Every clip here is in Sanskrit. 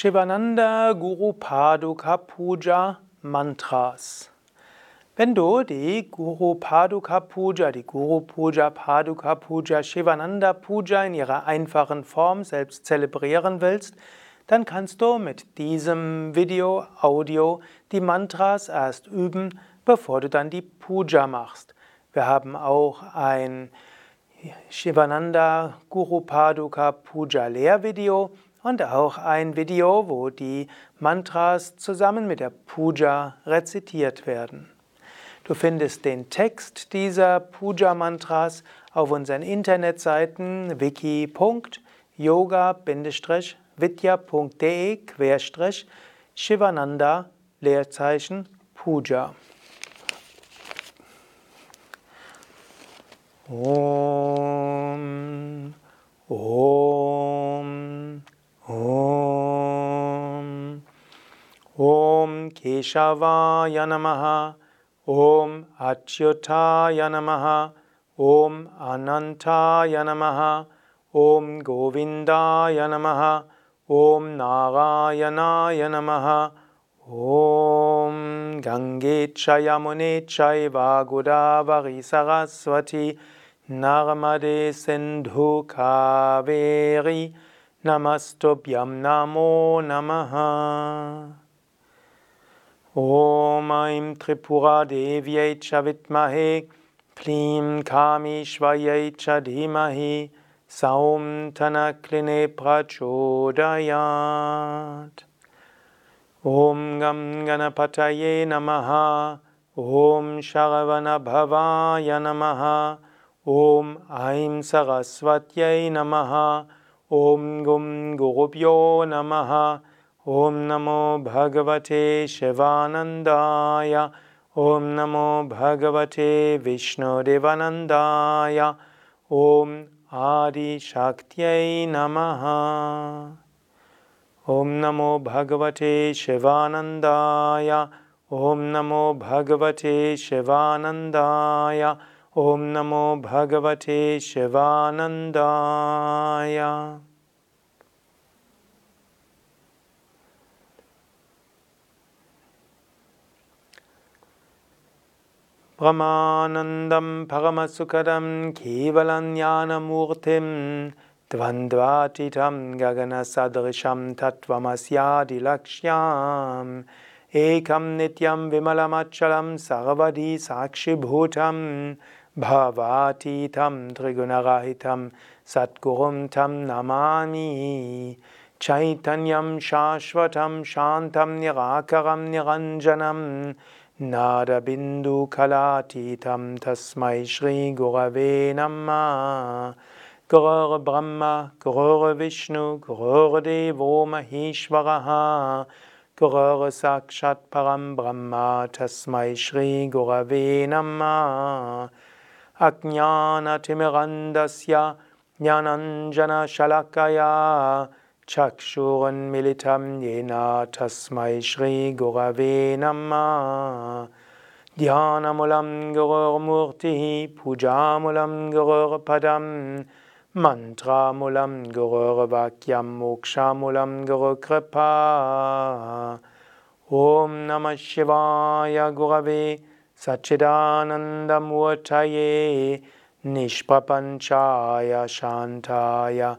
Shivananda Guru Paduka Puja Mantras. Wenn du die Guru Paduka Puja, die Guru Puja, Paduka Puja, Shivananda Puja in ihrer einfachen Form selbst zelebrieren willst, dann kannst du mit diesem Video, Audio die Mantras erst üben, bevor du dann die Puja machst. Wir haben auch ein Shivananda Guru Paduka Puja Lehrvideo und auch ein Video, wo die Mantras zusammen mit der Puja rezitiert werden. Du findest den Text dieser Puja-Mantras auf unseren Internetseiten wiki.yoga-vidya.de Shivananda Leerzeichen Puja. Om, Om, Om Keshavaya Namaha, Om Achyutaya Namaha, Om Anantaya Namaha, Om Govindaya Namaha, Om Narayanaya Namaha, Om Gange Chayamune Chaiva Godavari Saraswati Narmade Sindhu Kaveri Namastobhyam Namo Namaha Om Aim Tripura Devyai Chavitmahe Klim Kami Shvayai Chadimahi Saum Tanakline Prachodayat. Om Gam Ganapataye Namaha Om Sharavana Bhavaya Namaha Om Aim Saraswatyai Namaha Om Gum Gurubhyo Namaha Om Namo Bhagavate Shivanandaya Om Namo Bhagavate Vishnudevanandaya Om Adi Shaktyai Namaha Om Namo Bhagavate Shivanandaya Om Namo Bhagavate Shivanandaya Om Namo Bhagavate Shivanandaya Brahmanandam Paramasukadam Kevalanyanamurtim Dvandvatitam Gaganasadrisham Tatvamasyadi Lakshyam Ekam Nityam Vimalamachalam Sarvadi Sakshibhutam Bhavatitam Trigunarahitam Satgurum Tam Namani Chaitanyam Shashvatam Nirakaram Niranjanam Nada Bindu Kalatitam Tasmai Shri Gurave Namah Gurur Brahma, Gurur Vishnu, Gurur Devo Maheshwaraha, Gurur Sakshat Param Brahma, Tasmai Shri Gurave Namah. Ajnana Timirandasya, Jnananjana Shalakaya, Chakshuran Militam Yena, Tasmai Shri Gurave Namah.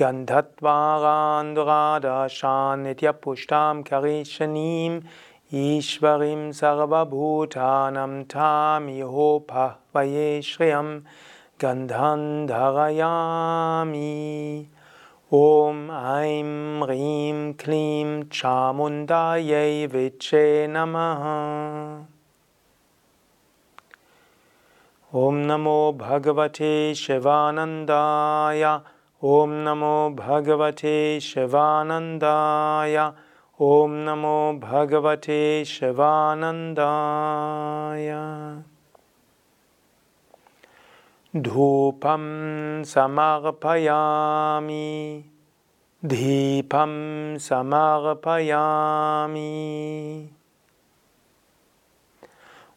Om Namah Shivaya Gurave Sachidananda Murtaye Nishpapanchaya Shantaya Shri Shivanandaya Te Namah Shri Vishnudevanandaya Te Namah Om Tatpurushaaya Om Namo Bhagavate Shivanandaya ॐ नमो भगवते शिवानन्दाय। धूपं समर्पयामि। दीपं समर्पयामि।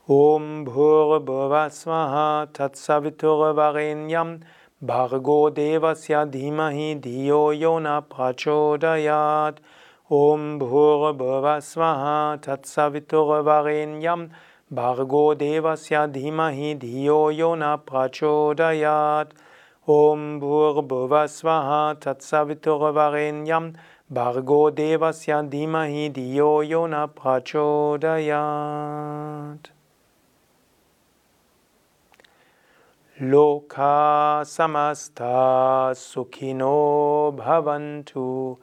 ॐ भूर्भुवस्वः तत्सवितुर्वरेण्यं भर्गो देवस्य धीमहि धियो यो न प्रचोदयात्। ॐ भूर्भुवस्वः तत्सवितुर्वरेण्यं। भर्गो देवस्य धीमहि धियो यो न प्रचोदयात्। ॐ भूर्भुवस्वः तत्सवितुर्वरेण्यं। भर्गो देवस्य धीमहि धियो यो न प्रचोदयात् लोका समस्ता सुखिनो भवन्तु।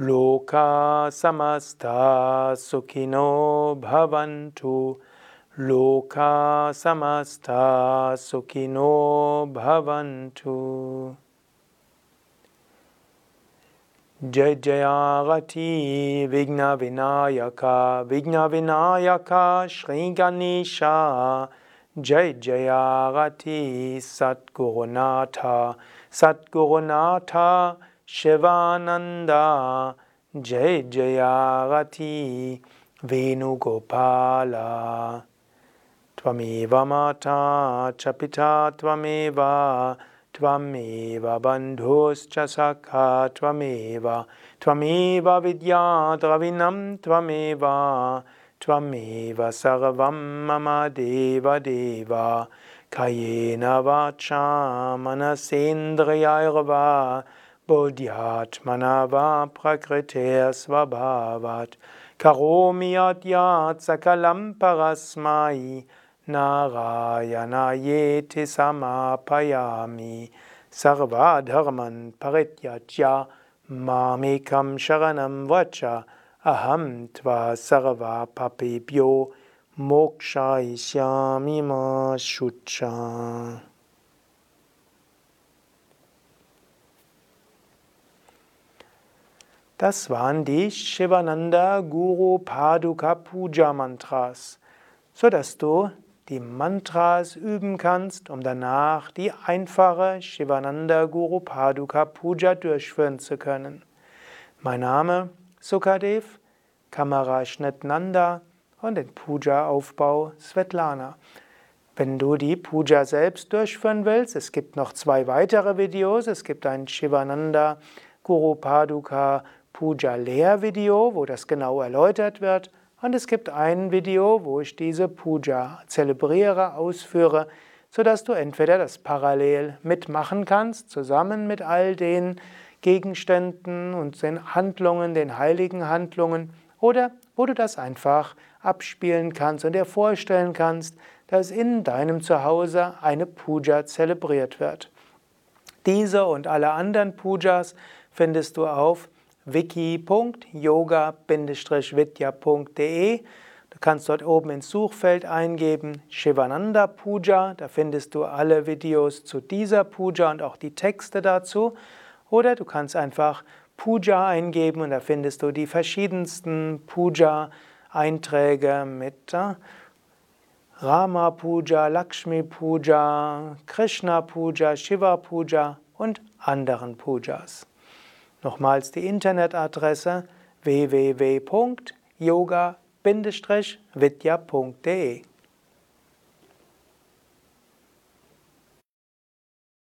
लोका समस्ता सुखिनो भवन्तु। लोका समस्ता सुखिनो भवन्तु। जय जयागति विघ्नविनायका। विघ्नविनायका श्रीगणेशा जय जयागति सद्गुरुनाथ। सद्गुरुनाथ शिवानन्दा जय जयागति वेणुगोपाला। त्वमेव माता च पिता त्वमेव त्वमेव बन्धुश्च सखा त्वमेव त्वमेव विद्या द्रविणं त्वमेव सर्वं मम देवदेव। कयेन वाचा मनसेन्द्रियैर्वा बुद्ध्यात्मना वा प्रकृतेस्वभावात् करोमि यद्यात् सकलं परस्मै नारायणायेति समापयामि। सर्वाधर्मन् परित्यज्य मामेकं शरणं वच Aham tva sarva papebyo mokshayishyami ma shucha. Das waren die Shivananda Guru Paduka Puja Mantras, sodass du die Mantras üben kannst, um danach die einfache Shivananda Guru Paduka Puja durchführen zu können. Mein Name Sukadev, Kameraschnitt Nanda und den Puja-Aufbau Svetlana. Wenn du die Puja selbst durchführen willst, es gibt noch zwei weitere Videos. Es gibt ein Shivananda Guru Paduka Puja Lehrvideo, wo das genau erläutert wird. Und es gibt ein Video, wo ich diese Puja zelebriere, ausführe, sodass du entweder das parallel mitmachen kannst, zusammen mit all den Gegenständen und den Handlungen, den heiligen Handlungen, oder wo du das einfach abspielen kannst und dir vorstellen kannst, dass in deinem Zuhause eine Puja zelebriert wird. Diese und alle anderen Pujas findest du auf wiki.yoga-vidya.de. Du kannst dort oben ins Suchfeld eingeben Shivananda Puja, da findest du alle Videos zu dieser Puja und auch die Texte dazu. Oder du kannst einfach Puja eingeben und da findest du die verschiedensten Puja-Einträge mit äh, Rama Puja, Lakshmi Puja, Krishna Puja, Shiva Puja und anderen Pujas. Nochmals die Internetadresse www.yoga-vidya.de